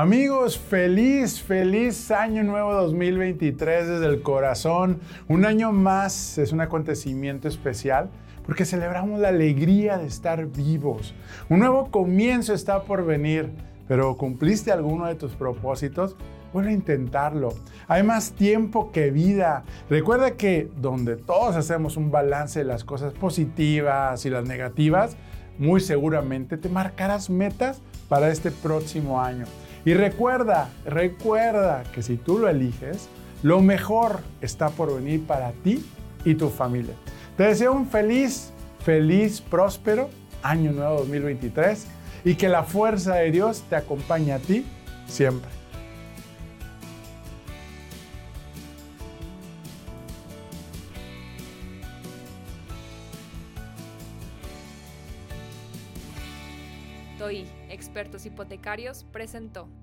Amigos, feliz, feliz año nuevo 2023 desde el corazón. Un año más es un acontecimiento especial porque celebramos la alegría de estar vivos. Un nuevo comienzo está por venir, pero ¿cumpliste alguno de tus propósitos? Vuelve a intentarlo. Hay más tiempo que vida. Recuerda que donde todos hacemos un balance de las cosas positivas y las negativas, muy seguramente te marcarás metas para este próximo año. Y recuerda, recuerda que si tú lo eliges, lo mejor está por venir para ti y tu familia. Te deseo un feliz, feliz, próspero año nuevo 2023 y que la fuerza de Dios te acompañe a ti siempre. TOI, Expertos Hipotecarios, presentó.